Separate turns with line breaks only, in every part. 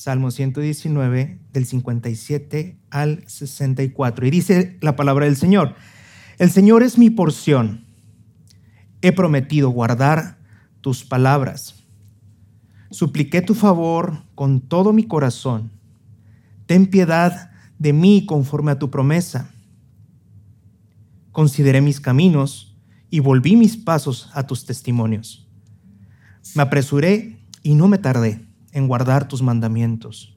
Salmo 119, del 57 al 64. Y dice la palabra del Señor, el Señor es mi porción. He prometido guardar tus palabras. Supliqué tu favor con todo mi corazón. Ten piedad de mí conforme a tu promesa. Consideré mis caminos y volví mis pasos a tus testimonios. Me apresuré y no me tardé en guardar tus mandamientos.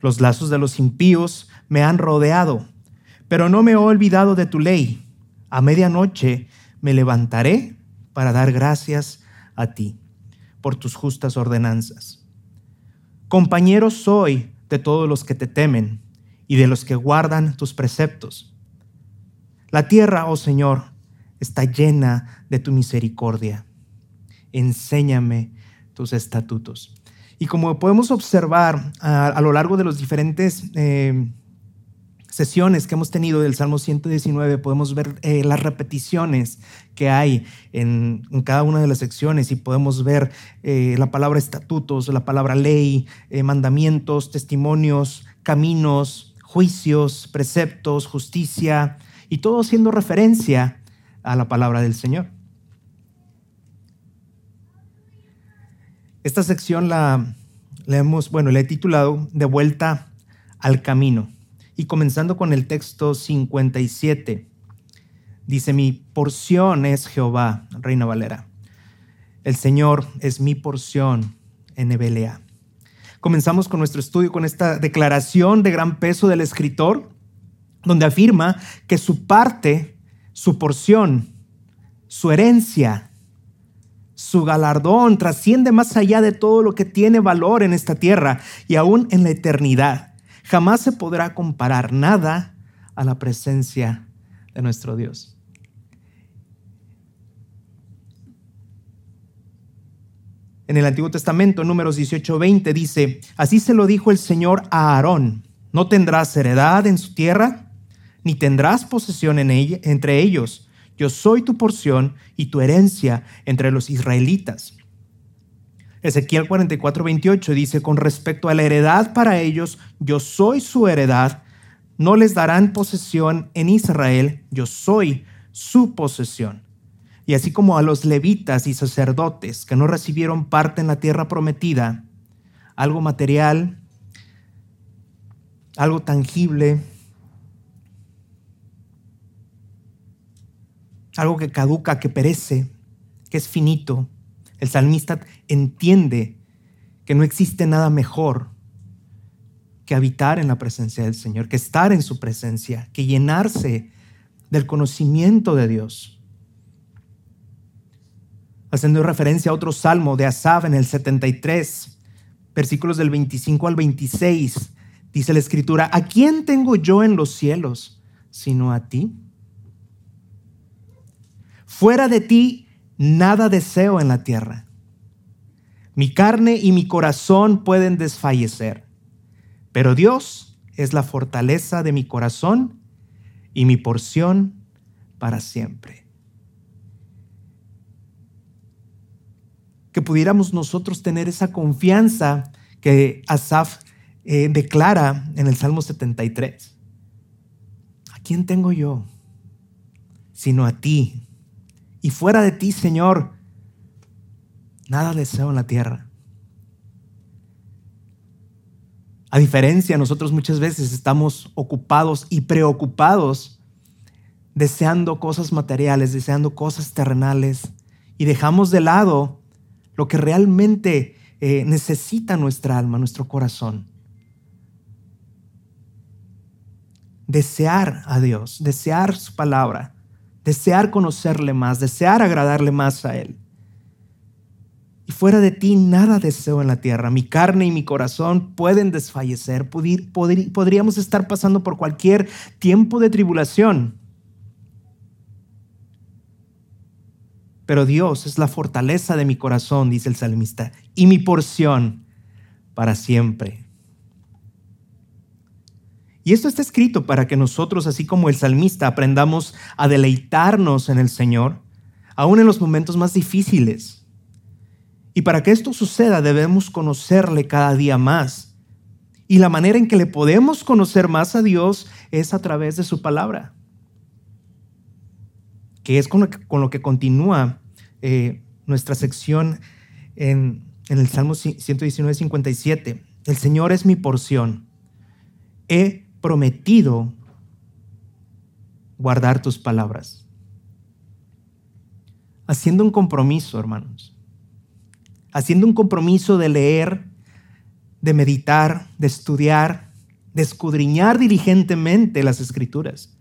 Los lazos de los impíos me han rodeado, pero no me he olvidado de tu ley. A medianoche me levantaré para dar gracias a ti por tus justas ordenanzas. Compañero soy de todos los que te temen y de los que guardan tus preceptos. La tierra, oh Señor, está llena de tu misericordia. Enséñame tus estatutos. Y como podemos observar a, lo largo de los diferentes eh, sesiones que hemos tenido del Salmo 119, podemos ver eh, las repeticiones que hay en, cada una de las secciones y podemos ver eh, la palabra estatutos, la palabra ley, mandamientos, testimonios, caminos, juicios, preceptos, justicia, y todo haciendo referencia a la palabra del Señor. Esta sección la, hemos, bueno, la he titulado De vuelta al camino. Y comenzando con el texto 57, dice, mi porción es Jehová, Reina Valera. El Señor es mi porción en Ebelea. Comenzamos con nuestro estudio con esta declaración de gran peso del escritor, donde afirma que su parte, su porción, su herencia su galardón trasciende más allá de todo lo que tiene valor en esta tierra y aún en la eternidad. Jamás se podrá comparar nada a la presencia de nuestro Dios. En el Antiguo Testamento, números 18-20, dice, así se lo dijo el Señor a Aarón, no tendrás heredad en su tierra, ni tendrás posesión en ella, entre ellos yo soy tu porción y tu herencia entre los israelitas. Ezequiel 44, 28 dice, con respecto a la heredad para ellos, yo soy su heredad, no les darán posesión en Israel, yo soy su posesión. Y así como a los levitas y sacerdotes que no recibieron parte en la tierra prometida, algo material, algo tangible, algo que caduca, que perece, que es finito. El salmista entiende que no existe nada mejor que habitar en la presencia del Señor, que estar en su presencia, que llenarse del conocimiento de Dios. Haciendo referencia a otro salmo de Asaf en el 73, versículos del 25 al 26, dice la escritura, ¿a quién tengo yo en los cielos sino a ti? Fuera de ti, nada deseo en la tierra. Mi carne y mi corazón pueden desfallecer, pero Dios es la fortaleza de mi corazón y mi porción para siempre. Que pudiéramos nosotros tener esa confianza que Asaf eh, declara en el Salmo 73. ¿A quién tengo yo? Sino a ti, y fuera de ti, Señor, nada deseo en la tierra. A diferencia, nosotros muchas veces estamos ocupados y preocupados deseando cosas materiales, deseando cosas terrenales y dejamos de lado lo que realmente eh, necesita nuestra alma, nuestro corazón. Desear a Dios, desear su palabra, desear conocerle más, desear agradarle más a Él. Y fuera de ti nada deseo en la tierra. Mi carne y mi corazón pueden desfallecer. podríamos estar pasando por cualquier tiempo de tribulación. Pero Dios es la fortaleza de mi corazón, dice el salmista, y mi porción para siempre. Y esto está escrito para que nosotros, así como el salmista, aprendamos a deleitarnos en el Señor, aún en los momentos más difíciles. Y para que esto suceda debemos conocerle cada día más Y la manera en que le podemos conocer más a Dios es a través de su palabra, que es con lo que, continúa eh, nuestra sección en, el Salmo 119, 57. El Señor es mi porción. He prometido guardar tus palabras. Haciendo un compromiso, hermanos. Haciendo un compromiso de leer, de meditar, de estudiar, de escudriñar diligentemente las escrituras.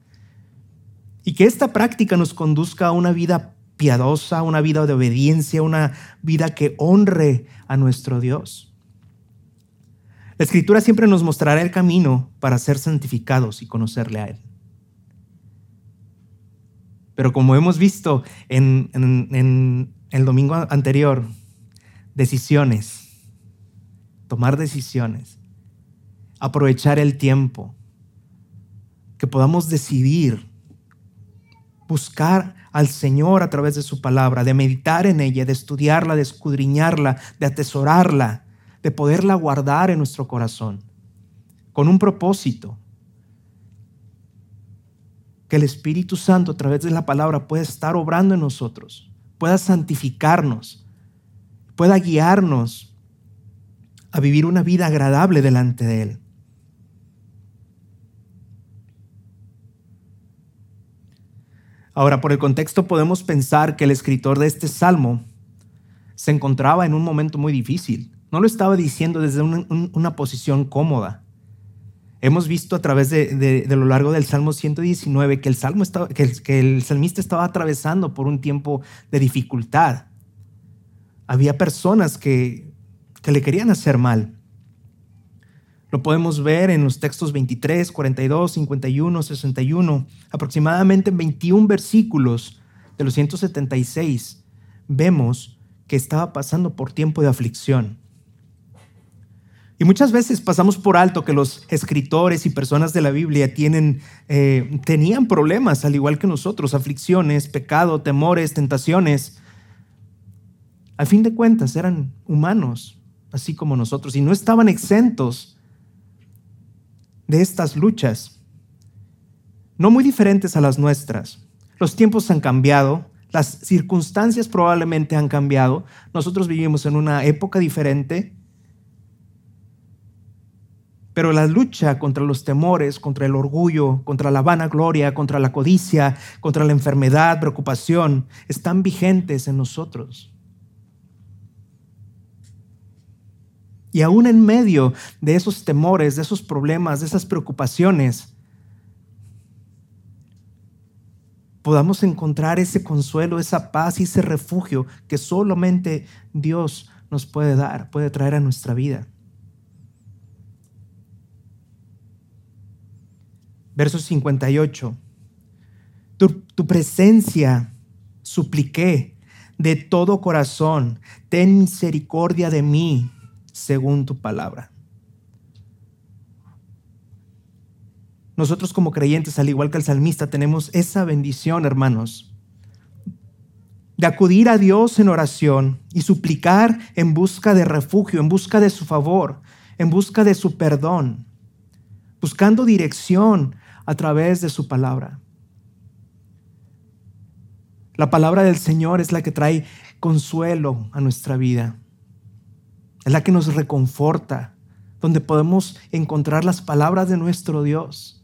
Y que esta práctica nos conduzca a una vida piadosa, una vida de obediencia, una vida que honre a nuestro Dios. La escritura siempre nos mostrará el camino para ser santificados y conocerle a Él. Pero como hemos visto en, el domingo anterior, decisiones, tomar decisiones, aprovechar el tiempo, que podamos decidir buscar al Señor a través de su palabra, de meditar en ella, de estudiarla, de escudriñarla, de atesorarla, de poderla guardar en nuestro corazón, con un propósito. Que el Espíritu Santo a través de la palabra pueda estar obrando en nosotros, pueda santificarnos, pueda guiarnos a vivir una vida agradable delante de Él. Ahora, por el contexto podemos pensar que el escritor de este salmo se encontraba en un momento muy difícil. No lo estaba diciendo desde una, posición cómoda. Hemos visto a través de, lo largo del Salmo 119 que el, salmista estaba atravesando por un tiempo de dificultad. Había personas que, le querían hacer mal. Lo podemos ver en los textos 23, 42, 51, 61, aproximadamente 21 versículos de los 176. Vemos que estaba pasando por tiempo de aflicción. Y muchas veces pasamos por alto que los escritores y personas de la Biblia tienen, eh, tenían problemas, al igual que nosotros, aflicciones, pecado, temores, tentaciones. Al fin de cuentas, eran humanos, así como nosotros, y no estaban exentos de estas luchas, no muy diferentes a las nuestras. Los tiempos han cambiado, las circunstancias probablemente han cambiado, nosotros vivimos en una época diferente, pero la lucha contra los temores, contra el orgullo, contra la vanagloria, contra la codicia, contra la enfermedad, preocupación, están vigentes en nosotros. Y aún en medio de esos temores, de esos problemas, de esas preocupaciones, podamos encontrar ese consuelo, esa paz y ese refugio que solamente Dios nos puede dar, puede traer a nuestra vida. Verso 58. Tu, tu presencia supliqué de todo corazón, ten misericordia de mí según tu palabra. Nosotros como creyentes, al igual que el salmista, tenemos esa bendición, hermanos, de acudir a Dios en oración y suplicar en busca de refugio, en busca de su favor, en busca de su perdón, buscando dirección a través de su palabra. La palabra del Señor es la que trae consuelo a nuestra vida es la que nos reconforta, donde podemos encontrar las palabras de nuestro Dios.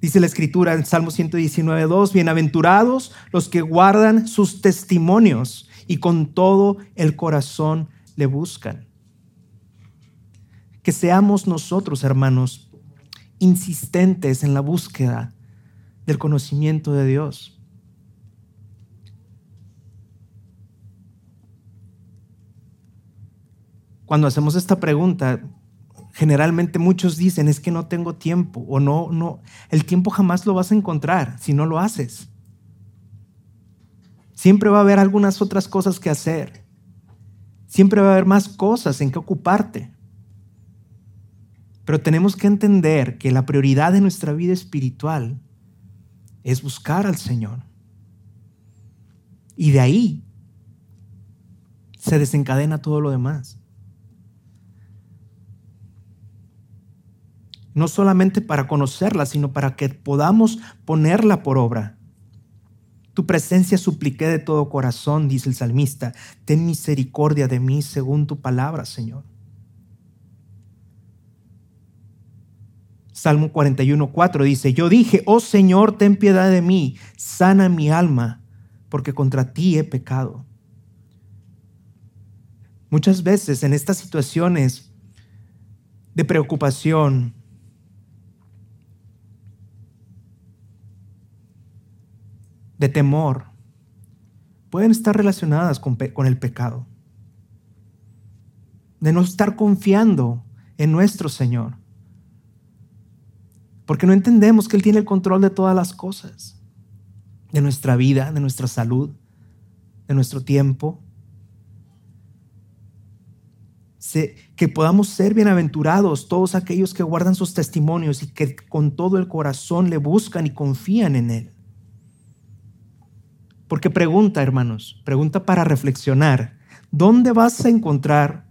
Dice la escritura en Salmo 119.2, bienaventurados los que guardan sus testimonios y con todo el corazón le buscan. Que seamos nosotros, hermanos, insistentes en la búsqueda del conocimiento de Dios. cuando hacemos esta pregunta, generalmente muchos dicen es que no tengo tiempo o no, no, el tiempo jamás lo vas a encontrar si no lo haces. Siempre va a haber algunas otras cosas que hacer. Siempre va a haber más cosas en que ocuparte. Pero tenemos que entender que la prioridad de nuestra vida espiritual es buscar al Señor. Y de ahí se desencadena todo lo demás. No solamente para conocerla, sino para que podamos ponerla por obra. Tu presencia supliqué de todo corazón, dice el salmista. Ten misericordia de mí según tu palabra, Señor. Salmo 41, 4 dice, yo dije, oh Señor, ten piedad de mí, sana mi alma, porque contra ti he pecado. Muchas veces en estas situaciones de preocupación, de temor, pueden estar relacionadas con, con, el pecado, de no estar confiando en nuestro Señor, porque no entendemos que Él tiene el control de todas las cosas, de nuestra vida, de nuestra salud, de nuestro tiempo. Que podamos ser bienaventurados todos aquellos que guardan sus testimonios y que con todo el corazón le buscan y confían en Él. Porque pregunta, hermanos, pregunta para reflexionar, ¿dónde vas a encontrar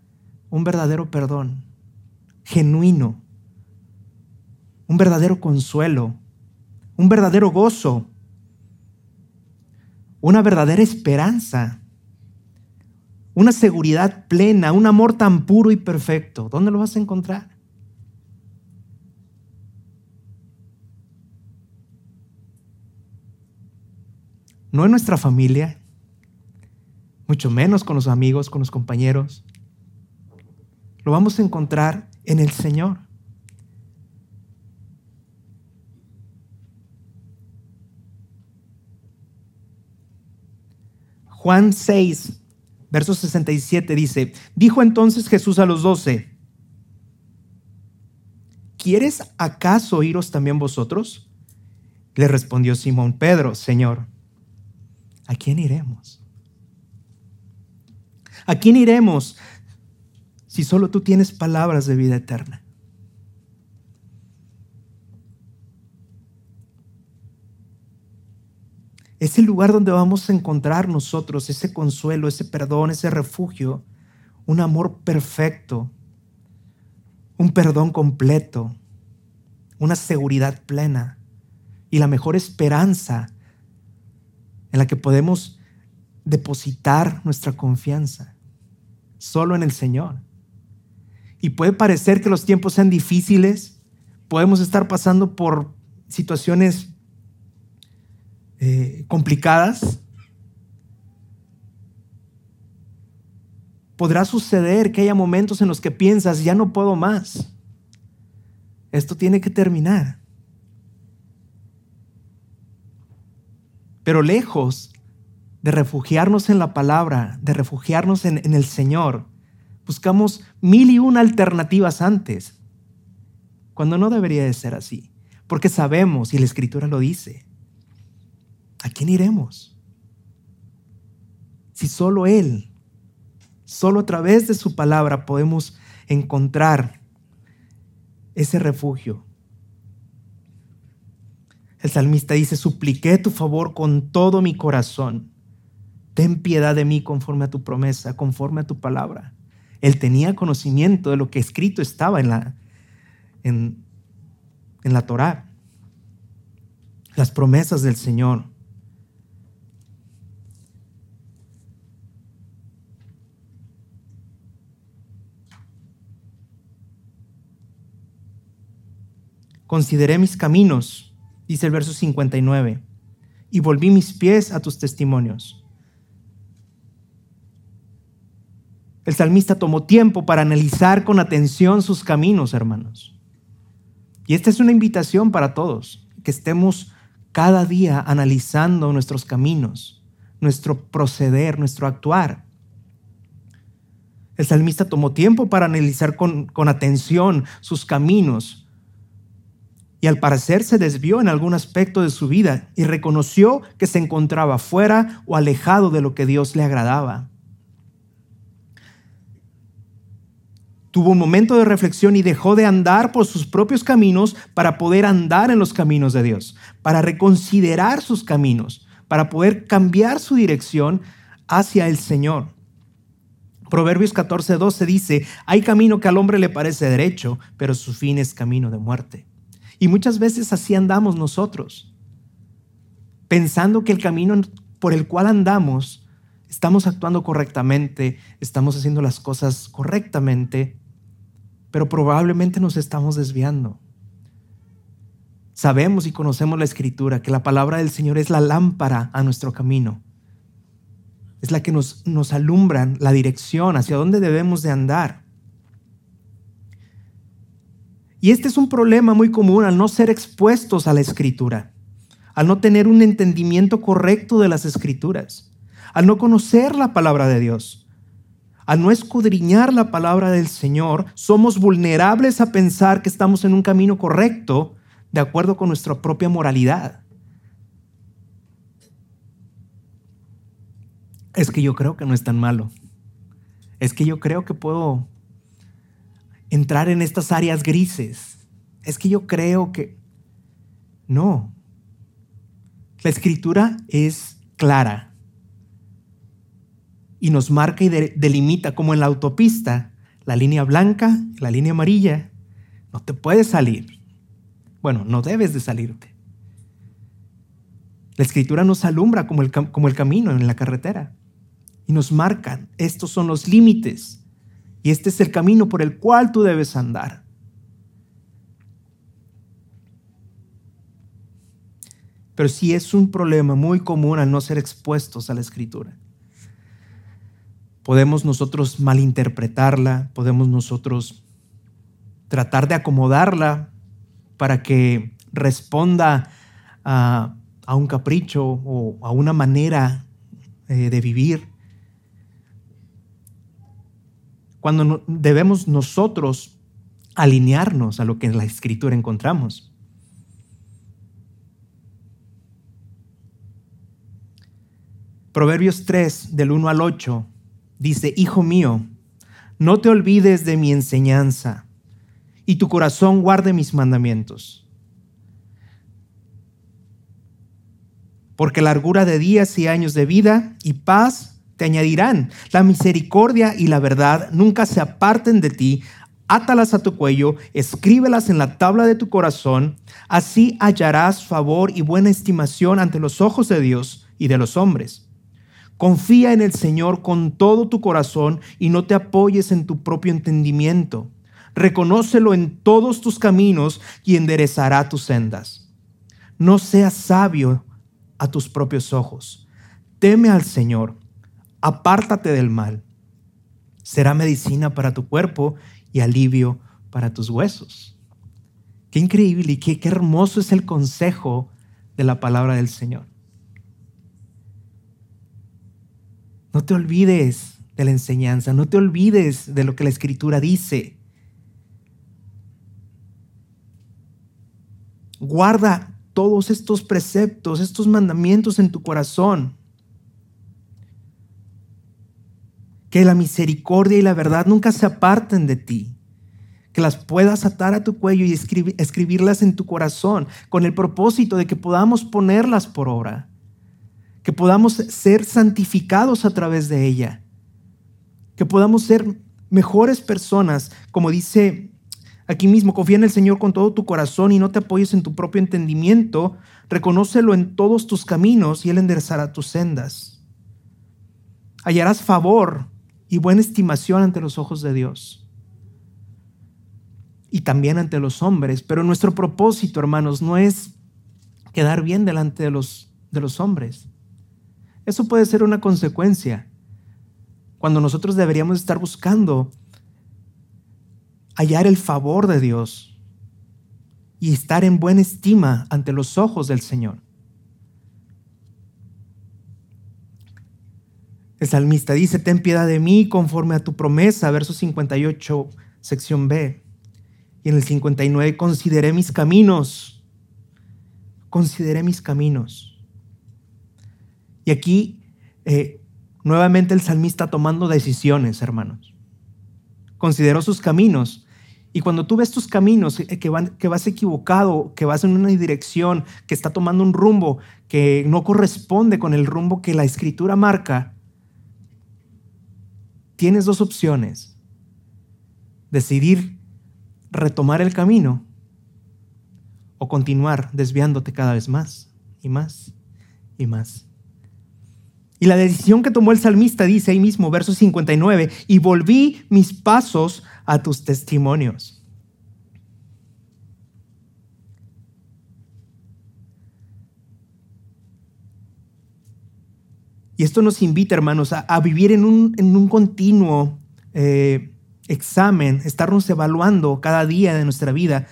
un verdadero perdón, genuino, un verdadero consuelo, un verdadero gozo, una verdadera esperanza, una seguridad plena, un amor tan puro y perfecto? ¿Dónde lo vas a encontrar? no en nuestra familia, mucho menos con los amigos, con los compañeros. Lo vamos a encontrar en el Señor. Juan 6, verso 67 dice, dijo entonces Jesús a los doce, ¿quieres acaso iros también vosotros? Le respondió Simón Pedro, Señor ¿a quién iremos? ¿A quién iremos si solo tú tienes palabras de vida eterna? Es el lugar donde vamos a encontrar nosotros ese consuelo, ese perdón, ese refugio, un amor perfecto, un perdón completo, una seguridad plena y la mejor esperanza en la que podemos depositar nuestra confianza solo en el Señor. Y puede parecer que los tiempos sean difíciles, podemos estar pasando por situaciones eh, complicadas. Podrá suceder que haya momentos en los que piensas, ya no puedo más. Esto tiene que terminar. Pero lejos de refugiarnos en la palabra, de refugiarnos en, el Señor, buscamos mil y una alternativas antes, cuando no debería de ser así, porque sabemos, y la Escritura lo dice, ¿a quién iremos? Si solo Él, solo a través de su palabra podemos encontrar ese refugio, el salmista dice, supliqué tu favor con todo mi corazón. Ten piedad de mí conforme a tu promesa, conforme a tu palabra. Él tenía conocimiento de lo que escrito estaba en la, en, en la Torá, las promesas del Señor. Consideré mis caminos dice el verso 59, y volví mis pies a tus testimonios. El salmista tomó tiempo para analizar con atención sus caminos, hermanos. Y esta es una invitación para todos, que estemos cada día analizando nuestros caminos, nuestro proceder, nuestro actuar. El salmista tomó tiempo para analizar con, con atención sus caminos, y al parecer se desvió en algún aspecto de su vida y reconoció que se encontraba fuera o alejado de lo que Dios le agradaba. Tuvo un momento de reflexión y dejó de andar por sus propios caminos para poder andar en los caminos de Dios, para reconsiderar sus caminos, para poder cambiar su dirección hacia el Señor. Proverbios 14, 12 dice, hay camino que al hombre le parece derecho, pero su fin es camino de muerte. Y muchas veces así andamos nosotros, pensando que el camino por el cual andamos, estamos actuando correctamente, estamos haciendo las cosas correctamente, pero probablemente nos estamos desviando. Sabemos y conocemos la escritura, que la palabra del Señor es la lámpara a nuestro camino es la que nos, nos alumbra la dirección hacia dónde debemos de andar. Y este es un problema muy común al no ser expuestos a la escritura, al no tener un entendimiento correcto de las escrituras, al no conocer la palabra de Dios, al no escudriñar la palabra del Señor, somos vulnerables a pensar que estamos en un camino correcto de acuerdo con nuestra propia moralidad. es que yo creo que no es tan malo. Es que yo creo que puedo entrar en estas áreas grises. Es que yo creo que... No. La escritura es clara y nos marca y delimita como en la autopista la línea blanca, la línea amarilla. No te puedes salir. Bueno, no debes de salirte. La escritura nos alumbra como el, como el camino en la carretera y nos marcan, estos son los límites y este es el camino por el cual tú debes andar. Pero sí es un problema muy común al no ser expuestos a la escritura. Podemos nosotros malinterpretarla, podemos nosotros tratar de acomodarla para que responda a, un capricho o a una manera eh, de vivir cuando debemos nosotros alinearnos a lo que en la escritura encontramos. Proverbios 3, del 1 al 8, dice, Hijo mío, no te olvides de mi enseñanza, y tu corazón guarde mis mandamientos. Porque largura de días y años de vida y paz te añadirán. La misericordia y la verdad nunca se aparten de ti. Átalas a tu cuello, escríbelas en la tabla de tu corazón. Así hallarás favor y buena estimación ante los ojos de Dios y de los hombres. Confía en el Señor con todo tu corazón y no te apoyes en tu propio entendimiento. Reconócelo en todos tus caminos y enderezará tus sendas. No seas sabio a tus propios ojos. Teme al Señor apártate del mal. Será medicina para tu cuerpo y alivio para tus huesos. Qué increíble y qué, qué hermoso es el consejo de la palabra del Señor. No te olvides de la enseñanza, no te olvides de lo que la escritura dice. Guarda todos estos preceptos, estos mandamientos en tu corazón. Que la misericordia y la verdad nunca se aparten de ti, que las puedas atar a tu cuello y escribirlas en tu corazón con el propósito de que podamos ponerlas por obra, que podamos ser santificados a través de ella, que podamos ser mejores personas, como dice aquí mismo, confía en el Señor con todo tu corazón y no te apoyes en tu propio entendimiento, reconócelo en todos tus caminos y Él enderezará tus sendas. Hallarás favor y buena estimación ante los ojos de Dios y también ante los hombres. Pero nuestro propósito, hermanos, no es quedar bien delante de los, de los hombres. Eso puede ser una consecuencia cuando nosotros deberíamos estar buscando hallar el favor de Dios y estar en buena estima ante los ojos del Señor. El salmista dice, ten piedad de mí conforme a tu promesa, verso 58, sección B. Y en el 59, consideré mis caminos, consideré mis caminos. Y aquí, eh, nuevamente el salmista tomando decisiones, hermanos. Consideró sus caminos. Y cuando tú ves tus caminos, eh, que, van, que vas equivocado, que vas en una dirección, que está tomando un rumbo que no corresponde con el rumbo que la escritura marca, tienes dos opciones. Decidir retomar el camino o continuar desviándote cada vez más y más y más. Y la decisión que tomó el salmista dice ahí mismo, verso 59, y volví mis pasos a tus testimonios. Y esto nos invita, hermanos, a, vivir en un, continuo eh, examen, estarnos evaluando cada día de nuestra vida,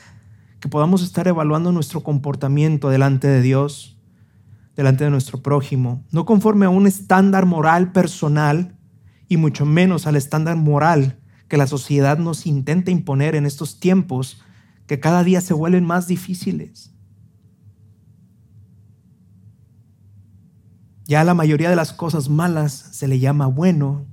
que podamos estar evaluando nuestro comportamiento delante de Dios, delante de nuestro prójimo, no conforme a un estándar moral personal y mucho menos al estándar moral que la sociedad nos intenta imponer en estos tiempos que cada día se vuelven más difíciles. Ya la mayoría de las cosas malas se le llama bueno.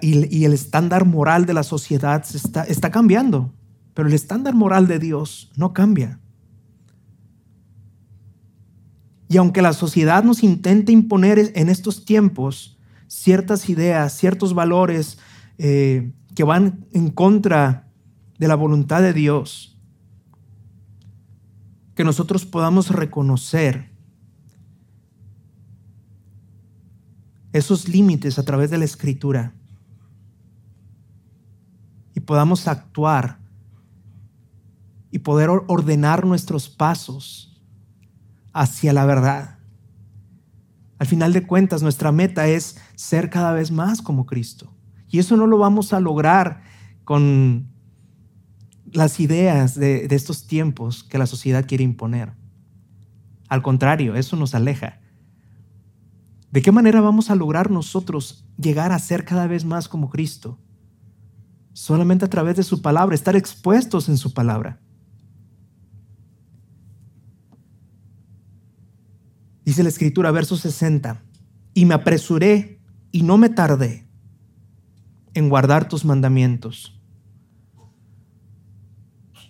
Y, el estándar moral de la sociedad está, está cambiando, pero el estándar moral de Dios no cambia. Y aunque la sociedad nos intente imponer en estos tiempos ciertas ideas, ciertos valores eh, que van en contra de la voluntad de Dios, que nosotros podamos reconocer esos límites a través de la escritura y podamos actuar y poder ordenar nuestros pasos hacia la verdad. Al final de cuentas, nuestra meta es ser cada vez más como Cristo. Y eso no lo vamos a lograr con las ideas de, estos tiempos que la sociedad quiere imponer. Al contrario, eso nos aleja. ¿De qué manera vamos a lograr nosotros llegar a ser cada vez más como Cristo? Solamente a través de su palabra, estar expuestos en su palabra. Dice la escritura, verso 60, y me apresuré y no me tardé en guardar tus mandamientos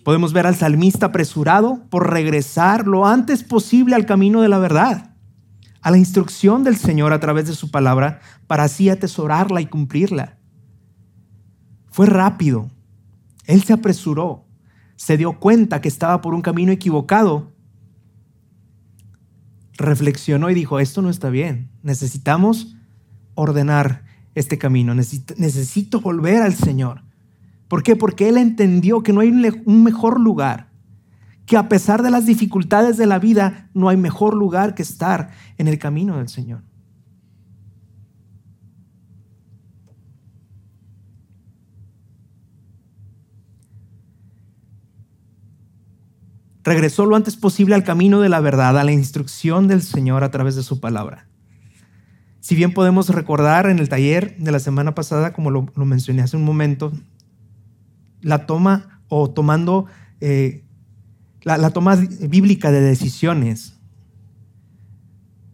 Podemos ver al salmista apresurado por regresar lo antes posible al camino de la verdad, a la instrucción del Señor a través de su palabra, para así atesorarla y cumplirla. Fue rápido. Él se apresuró, se dio cuenta que estaba por un camino equivocado, reflexionó y dijo, esto no está bien, necesitamos ordenar este camino, necesito, volver al Señor. ¿Por qué? Porque él entendió que no hay un mejor lugar, que a pesar de las dificultades de la vida, no hay mejor lugar que estar en el camino del Señor. Regresó lo antes posible al camino de la verdad, a la instrucción del Señor a través de su palabra. Si bien podemos recordar en el taller de la semana pasada, como lo, lo mencioné hace un momento, la toma o tomando eh, la, toma bíblica de decisiones.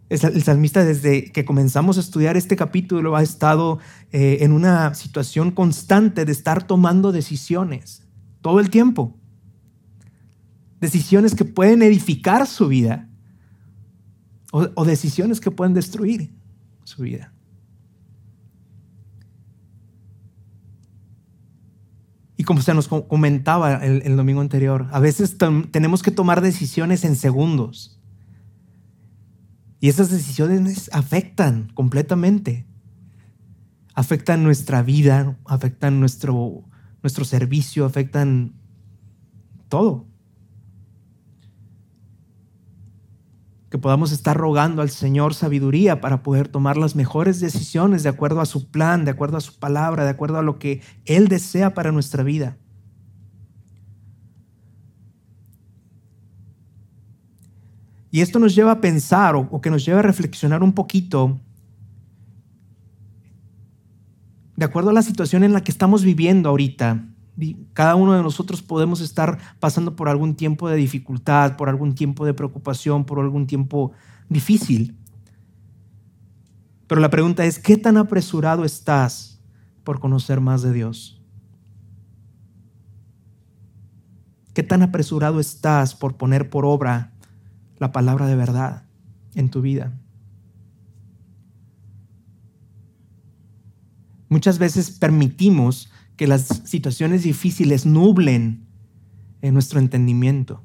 El salmista desde que comenzamos a estudiar este capítulo ha estado eh, en una situación constante de estar tomando decisiones todo el tiempo. Decisiones que pueden edificar su vida o decisiones que pueden destruir su vida. Y como se nos comentaba el, domingo anterior, a veces tenemos que tomar decisiones en segundos. Y esas decisiones afectan completamente. Afectan nuestra vida, afectan nuestro, nuestro servicio, afectan todo. Que podamos estar rogando al Señor sabiduría para poder tomar las mejores decisiones de acuerdo a su plan, de acuerdo a su palabra, de acuerdo a lo que Él desea para nuestra vida. Y esto nos lleva a pensar o, que nos lleva a reflexionar un poquito de acuerdo a la situación en la que estamos viviendo ahorita cada uno de nosotros podemos estar pasando por algún tiempo de dificultad, por algún tiempo de preocupación, por algún tiempo difícil. Pero la pregunta es, ¿qué tan apresurado estás por conocer más de Dios? ¿Qué tan apresurado estás por poner por obra la palabra de verdad? en tu vida. Muchas veces permitimos que las situaciones difíciles nublen en nuestro entendimiento.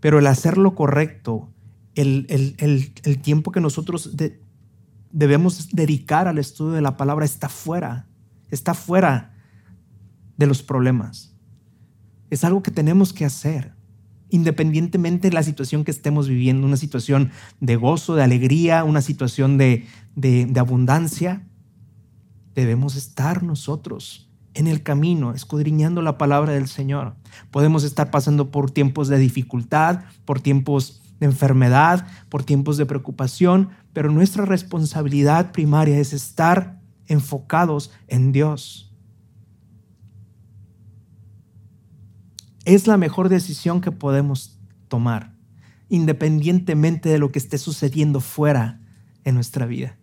Pero el hacer lo correcto, el, tiempo que nosotros debemos dedicar al estudio de la palabra está fuera, está fuera de los problemas. Es algo que tenemos que hacer, independientemente de la situación que estemos viviendo, una situación de gozo, de alegría, una situación de, de abundancia. Debemos estar nosotros en el camino, escudriñando la palabra del Señor. Podemos estar pasando por tiempos de dificultad, por tiempos de enfermedad, por tiempos de preocupación, pero nuestra responsabilidad primaria es estar enfocados en Dios. es la mejor decisión que podemos tomar, independientemente de lo que esté sucediendo fuera en nuestra vida.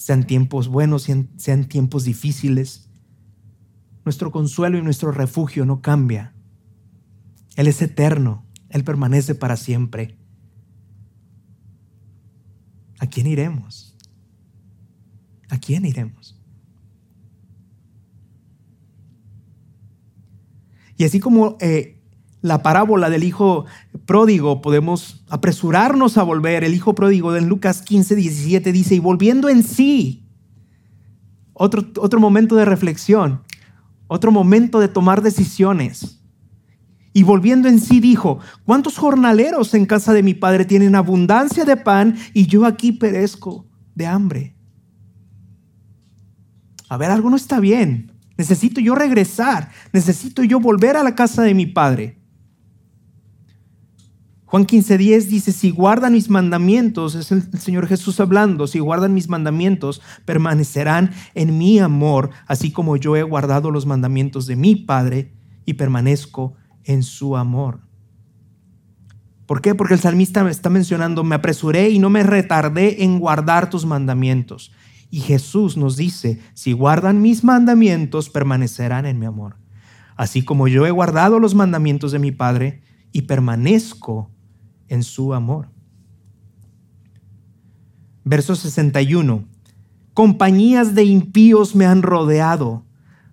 Sean tiempos buenos, sean, tiempos difíciles. Nuestro consuelo y nuestro refugio no cambia. Él es eterno, Él permanece para siempre. ¿A quién iremos? ¿A quién iremos? Y así como eh, la parábola del hijo pródigo, podemos apresurarnos a volver. El hijo pródigo en Lucas 15, 17 dice, y volviendo en sí, otro, otro momento de reflexión, otro momento de tomar decisiones. Y volviendo en sí dijo, ¿cuántos jornaleros en casa de mi padre tienen abundancia de pan y yo aquí perezco de hambre? A ver, algo no está bien. Necesito yo regresar. Necesito yo volver a la casa de mi Padre. Juan 15:10 dice, si guardan mis mandamientos, es el, Señor Jesús hablando, si guardan mis mandamientos, permanecerán en mi amor, así como yo he guardado los mandamientos de mi Padre y permanezco en su amor. ¿Por qué? Porque el salmista me está mencionando, me apresuré y no me retardé en guardar tus mandamientos. Y Jesús nos dice, si guardan mis mandamientos, permanecerán en mi amor. Así como yo he guardado los mandamientos de mi Padre y permanezco en su amor. Verso 61. Compañías de impíos me han rodeado,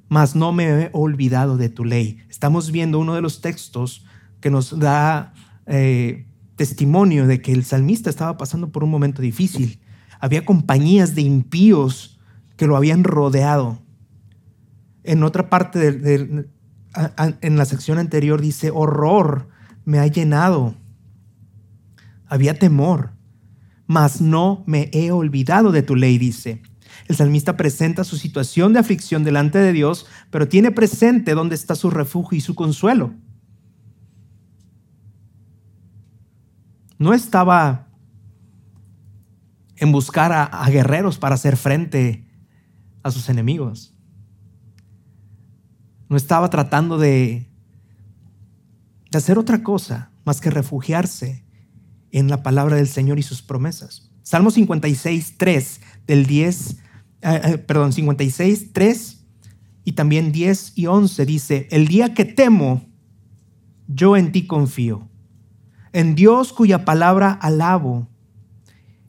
mas no me he olvidado de tu ley. Estamos viendo uno de los textos que nos da eh, testimonio de que el salmista estaba pasando por un momento difícil había compañías de impíos que lo habían rodeado. En otra parte, de, en la sección anterior dice, horror me ha llenado. Había temor, mas no me he olvidado de tu ley, dice. El salmista presenta su situación de aflicción delante de Dios, pero tiene presente dónde está su refugio y su consuelo. No estaba en buscar a, guerreros para hacer frente a sus enemigos. No estaba tratando de, hacer otra cosa más que refugiarse en la palabra del Señor y sus promesas. Salmo 56, 3 del 10, eh, eh, perdón, 56, 3 y también 10 y 11 dice, el día que temo, yo en ti confío, en Dios cuya palabra alabo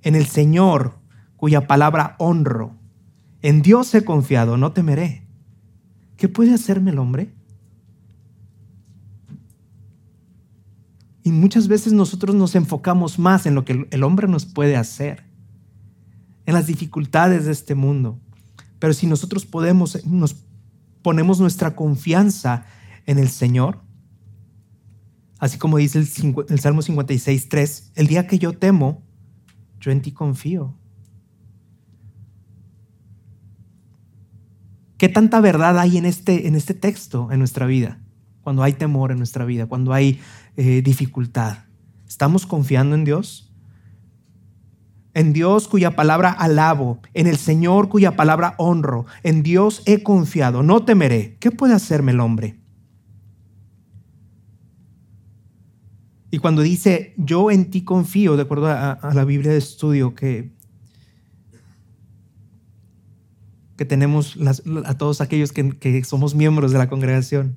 en el Señor, cuya palabra honro. En Dios he confiado, no temeré. ¿Qué puede hacerme el hombre? Y muchas veces nosotros nos enfocamos más en lo que el hombre nos puede hacer, en las dificultades de este mundo. Pero si nosotros podemos, nos ponemos nuestra confianza en el Señor, así como dice el, Salmo 56, 3, el día que yo temo, yo en ti confío. ¿Qué tanta verdad hay en este, en este texto en nuestra vida? Cuando hay temor en nuestra vida, cuando hay eh, dificultad. ¿Estamos confiando en Dios? En Dios cuya palabra alabo, en el Señor cuya palabra honro, en Dios he confiado, no temeré. ¿Qué puede hacerme el hombre? Y cuando dice, yo en ti confío, de acuerdo a, la Biblia de estudio que, que tenemos a todos aquellos que, que somos miembros de la congregación,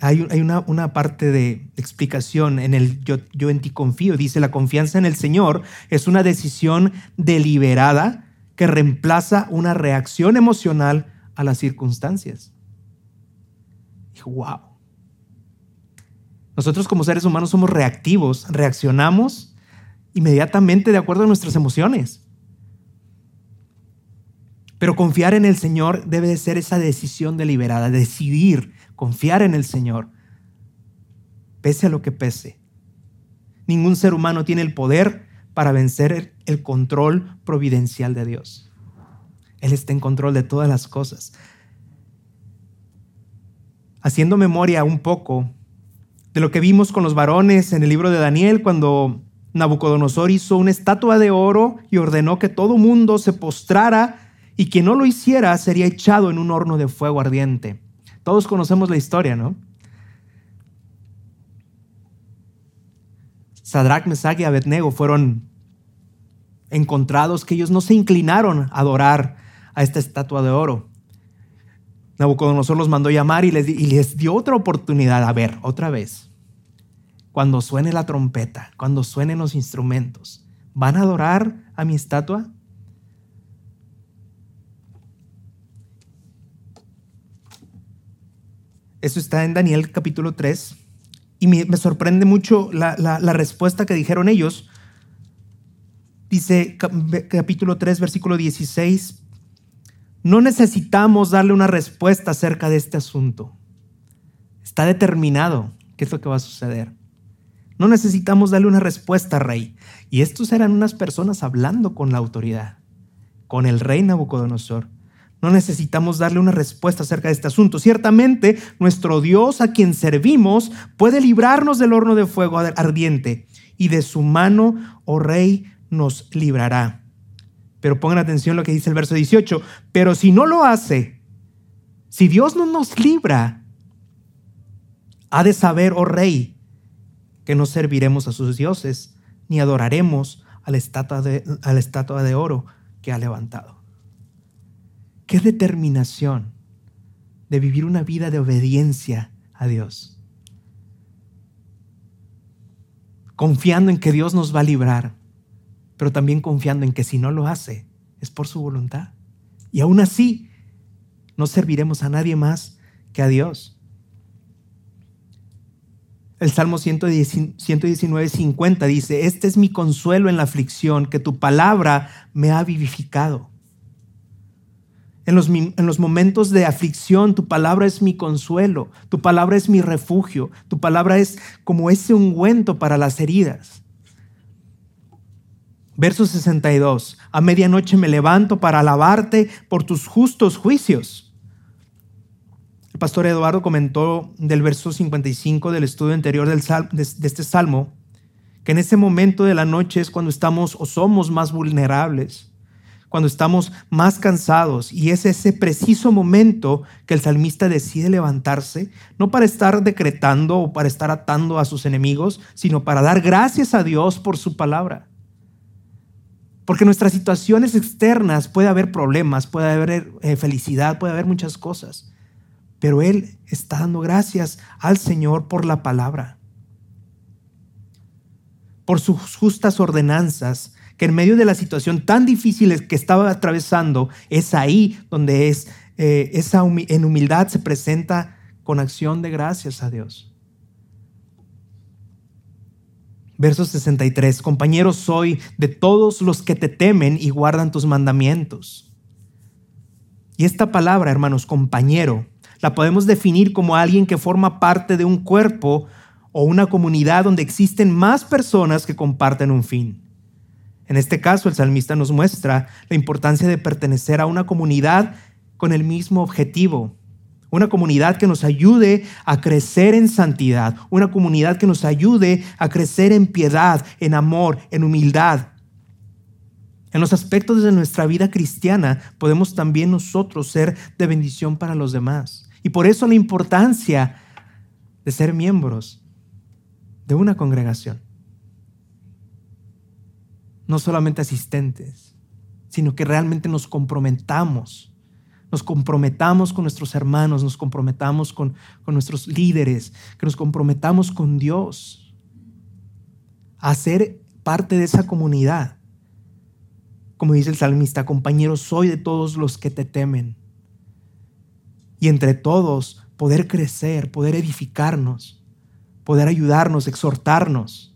hay, una, parte de explicación en el yo, en ti confío. Dice, la confianza en el Señor es una decisión deliberada que reemplaza una reacción emocional a las circunstancias. Dijo, wow. Nosotros como seres humanos somos reactivos, reaccionamos inmediatamente de acuerdo a nuestras emociones. Pero confiar en el Señor debe de ser esa decisión deliberada, decidir confiar en el Señor, pese a lo que pese. Ningún ser humano tiene el poder para vencer el control providencial de Dios. Él está en control de todas las cosas. Haciendo memoria un poco de lo que vimos con los varones en el libro de Daniel cuando Nabucodonosor hizo una estatua de oro y ordenó que todo mundo se postrara y quien no lo hiciera sería echado en un horno de fuego ardiente. Todos conocemos la historia, ¿no? Sadrach, Mesach y Abednego fueron encontrados que ellos no se inclinaron a adorar a esta estatua de oro. Nabucodonosor los mandó llamar y les, y les dio otra oportunidad. A ver, otra vez. Cuando suene la trompeta, cuando suenen los instrumentos, ¿van a adorar a mi estatua? Eso está en Daniel capítulo 3. Y me, sorprende mucho la, la, respuesta que dijeron ellos. Dice capítulo 3, versículo 16. No necesitamos darle una respuesta acerca de este asunto. Está determinado qué es lo que va a suceder. No necesitamos darle una respuesta, rey. Y estos eran unas personas hablando con la autoridad, con el rey Nabucodonosor. No necesitamos darle una respuesta acerca de este asunto. Ciertamente, nuestro Dios a quien servimos puede librarnos del horno de fuego ardiente y de su mano, oh rey, nos librará. Pero pongan atención a lo que dice el verso 18. Pero si no lo hace, si Dios no nos libra, ha de saber, oh rey, que no serviremos a sus dioses, ni adoraremos a la estatua de, a la estatua de oro que ha levantado. Qué determinación de vivir una vida de obediencia a Dios. Confiando en que Dios nos va a librar, pero también confiando en que si no lo hace, es por su voluntad. Y aún así, no serviremos a nadie más que a Dios. El Salmo 119, 50 dice, este es mi consuelo en la aflicción, que tu palabra me ha vivificado. En los, momentos de aflicción, tu palabra es mi consuelo, tu palabra es mi refugio, tu palabra es como ese ungüento para las heridas. Verso 62. A medianoche me levanto para alabarte por tus justos juicios. El pastor Eduardo comentó del verso 55 del estudio anterior del de este salmo que en ese momento de la noche es cuando estamos o somos más vulnerables cuando estamos más cansados y es ese preciso momento que el salmista decide levantarse, no para estar decretando o para estar atando a sus enemigos, sino para dar gracias a Dios por su palabra. Porque en nuestras situaciones externas puede haber problemas, puede haber eh, felicidad, puede haber muchas cosas, pero Él está dando gracias al Señor por la palabra, por sus justas ordenanzas que en medio de la situación tan difícil que estaba atravesando, es ahí donde es, eh, esa en humildad se presenta con acción de gracias a Dios. Verso 63, compañeros soy de todos los que te temen y guardan tus mandamientos. Y esta palabra, hermanos, compañero, la podemos definir como alguien que forma parte de un cuerpo o una comunidad donde existen más personas que comparten un fin. En este caso, el salmista nos muestra la importancia de pertenecer a una comunidad con el mismo objetivo, una comunidad que nos ayude a crecer en santidad, una comunidad que nos ayude a crecer en piedad, en amor, en humildad. En los aspectos de nuestra vida cristiana podemos también nosotros ser de bendición para los demás. Y por eso la importancia de ser miembros de una congregación no solamente asistentes, sino que realmente nos comprometamos nos comprometamos con nuestros hermanos, nos comprometamos con, con nuestros líderes, que nos comprometamos con Dios a ser parte de esa comunidad. Como dice el salmista, compañero, soy de todos los que te temen. Y entre todos poder crecer, poder edificarnos, poder ayudarnos, exhortarnos.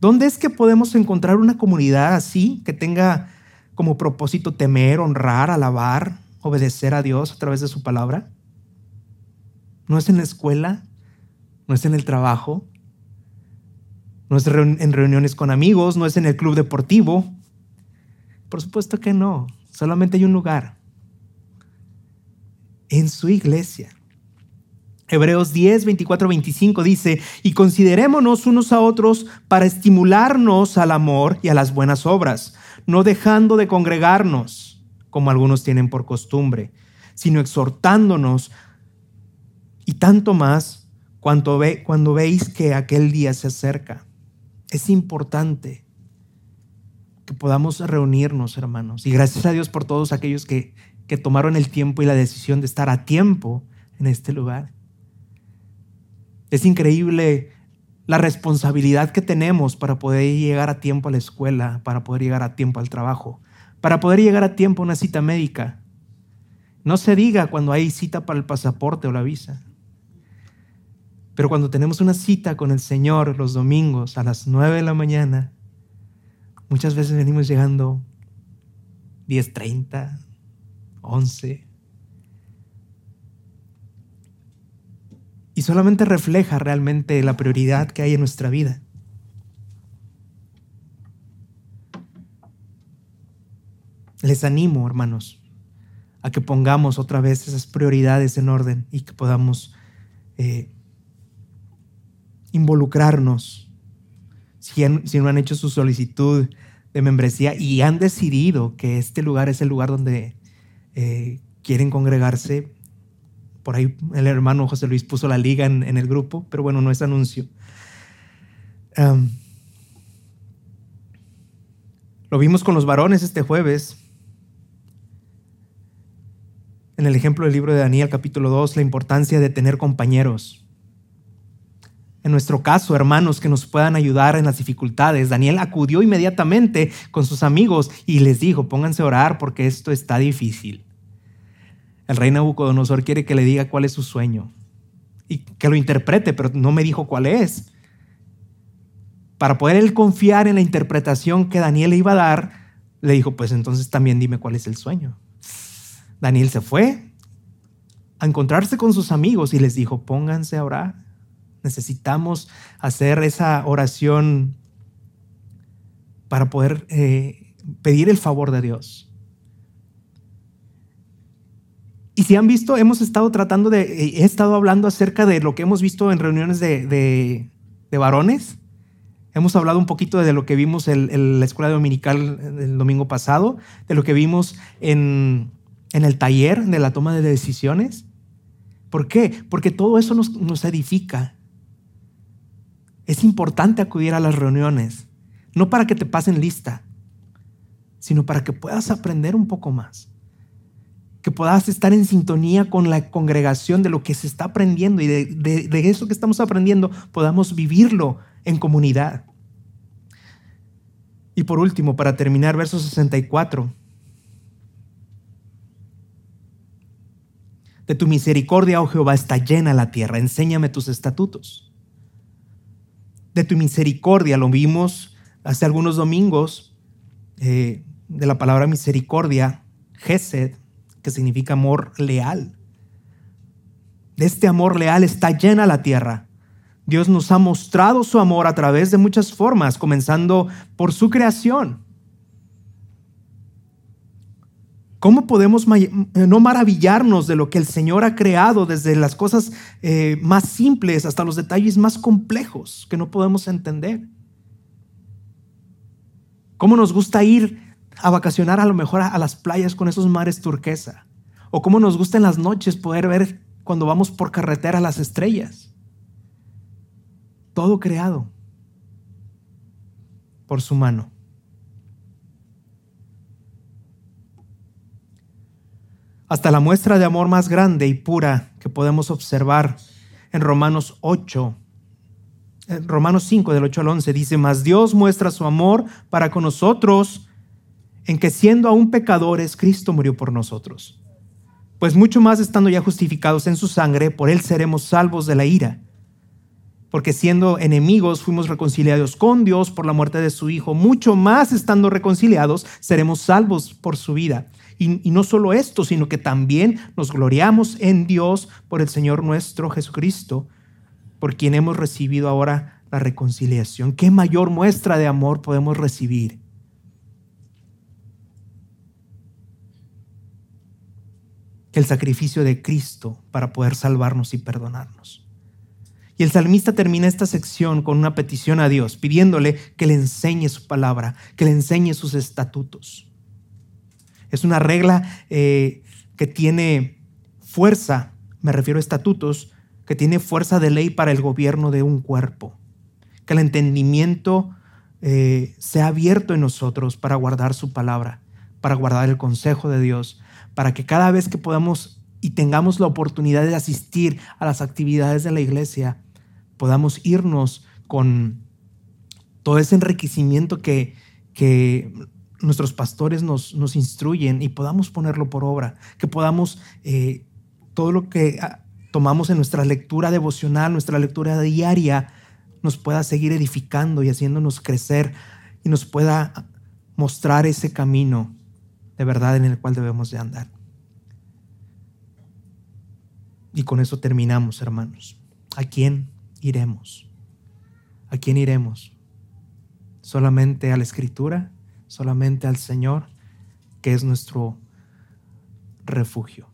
¿Dónde es que podemos encontrar una comunidad así que tenga como propósito temer, honrar, alabar, obedecer a Dios a través de su palabra? ¿No es en la escuela? ¿No es en el trabajo? ¿No es en reuniones con amigos? ¿No es en el club deportivo? Por supuesto que no. Solamente hay un lugar. En su iglesia. Hebreos 10, 24, 25 dice, y considerémonos unos a otros para estimularnos al amor y a las buenas obras, no dejando de congregarnos, como algunos tienen por costumbre, sino exhortándonos, y tanto más cuando, ve, cuando veis que aquel día se acerca. Es importante que podamos reunirnos, hermanos, y gracias a Dios por todos aquellos que, que tomaron el tiempo y la decisión de estar a tiempo en este lugar. Es increíble la responsabilidad que tenemos para poder llegar a tiempo a la escuela, para poder llegar a tiempo al trabajo, para poder llegar a tiempo a una cita médica. No se diga cuando hay cita para el pasaporte o la visa. Pero cuando tenemos una cita con el Señor los domingos a las 9 de la mañana, muchas veces venimos llegando 10.30, 11, solamente refleja realmente la prioridad que hay en nuestra vida. Les animo, hermanos, a que pongamos otra vez esas prioridades en orden y que podamos eh, involucrarnos. Si, no han hecho su solicitud de membresía y han decidido que este lugar es el lugar donde eh, quieren congregarse, por ahí el hermano José Luis puso la liga en, el grupo, pero bueno, no es anuncio. lo vimos con los varones este jueves. En el ejemplo del libro de Daniel capítulo 2, la importancia de tener compañeros. En nuestro caso, hermanos que nos puedan ayudar en las dificultades. Daniel acudió inmediatamente con sus amigos y les dijo, pónganse a orar porque esto está difícil. El rey Nabucodonosor quiere que le diga cuál es su sueño y que lo interprete, pero no me dijo cuál es. Para poder él confiar en la interpretación que Daniel le iba a dar, le dijo, pues entonces también dime cuál es el sueño. Daniel se fue a encontrarse con sus amigos y les dijo, pónganse a. Necesitamos hacer esa oración para poder eh, pedir el favor de Dios. Y si han visto, hemos estado tratando de, he estado hablando acerca de lo que hemos visto en reuniones de, varones. Hemos hablado un poquito de lo que vimos en, la escuela dominical el domingo pasado, de lo que vimos en, el taller de la toma de decisiones. ¿Por qué? Porque todo eso nos, nos edifica. Es importante acudir a las reuniones, no para que te pasen lista, sino para que puedas aprender un poco más que puedas estar en sintonía con la congregación de lo que se está aprendiendo y de, eso que estamos aprendiendo podamos vivirlo en comunidad. Y por último, para terminar, verso 64. De tu misericordia, oh Jehová, está llena la tierra. Enséñame tus estatutos. De tu misericordia, lo vimos hace algunos domingos, eh, de la palabra misericordia, Gesed, que significa amor leal. De este amor leal está llena la tierra. Dios nos ha mostrado su amor a través de muchas formas, comenzando por su creación. ¿Cómo podemos no maravillarnos de lo que el Señor ha creado desde las cosas eh, más simples hasta los detalles más complejos que no podemos entender? ¿Cómo nos gusta ir a vacacionar a lo mejor a, las playas con esos mares turquesa. O cómo nos gusta en las noches poder ver cuando vamos por carretera las estrellas. todo creado por su mano. Hasta la muestra de amor más grande y pura que podemos observar en Romanos 8, en Romanos 5 del 8 al 11 dice, mas Dios muestra su amor para con nosotros en que siendo aún pecadores, Cristo murió por nosotros. Pues mucho más estando ya justificados en su sangre, por él seremos salvos de la ira porque siendo enemigos fuimos reconciliados con Dios por la muerte de su Hijo, mucho más estando reconciliados seremos salvos por su vida. Y, no solo esto, sino que también nos gloriamos en Dios por el Señor nuestro Jesucristo, por quien hemos recibido ahora la reconciliación. ¿Qué mayor muestra de amor podemos recibir? El sacrificio de Cristo para poder salvarnos y perdonarnos. Y el salmista termina esta sección con una petición a Dios, pidiéndole que le enseñe su palabra, que le enseñe sus estatutos. Es una regla eh, que tiene fuerza, me refiero a estatutos, que tiene fuerza de ley para el gobierno de un cuerpo. Que el entendimiento eh, sea abierto en nosotros para guardar su palabra, para guardar el consejo de Dios, para que cada vez que podamos y tengamos la oportunidad de asistir a las actividades de la iglesia, podamos irnos con todo ese enriquecimiento que, nuestros pastores nos, nos, instruyen y podamos ponerlo por obra, que podamos eh, todo lo que ah, tomamos en nuestra lectura devocional, nuestra lectura diaria, nos pueda seguir edificando y haciéndonos crecer y nos pueda mostrar ese camino de verdad en el cual debemos de andar. Y con eso terminamos, hermanos. ¿A quién iremos? ¿A quién iremos? ¿Solamente a la Escritura? ¿Solamente al Señor, que es nuestro refugio?